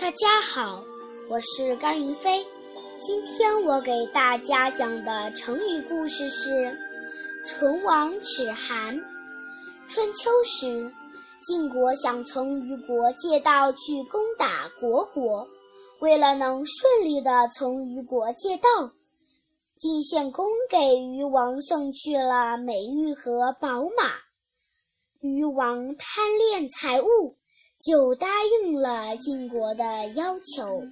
大家好，我是甘云飞。今天我给大家讲的成语故事是“唇亡齿寒”。春秋时，晋国想从虞国借道去攻打虢国，为了能顺利地从虞国借道，晋献公给虞王送去了美玉和宝马。虞王贪恋财物。就答应了晋国的要求。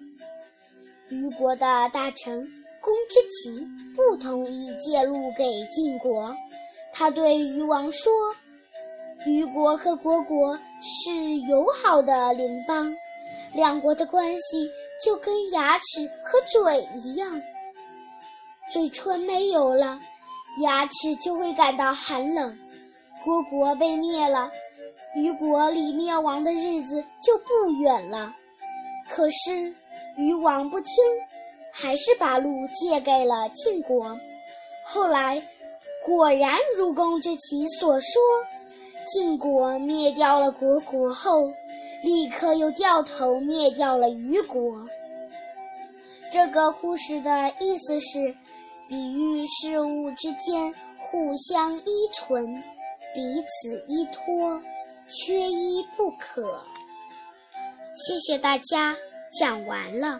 虞国的大臣公之奇不同意借路给晋国。他对虞王说：“虞国和虢国是友好的邻邦，两国的关系就跟牙齿和嘴一样。嘴唇没有了，牙齿就会感到寒冷。虢国被灭了。”虞国离灭亡的日子就不远了，可是虞王不听，还是把路借给了晋国。后来果然如公之奇所说，晋国灭掉了虢国后，立刻又掉头灭掉了虞国。这个故事的意思是，比喻事物之间互相依存，彼此依托。缺一不可。谢谢大家，讲完了。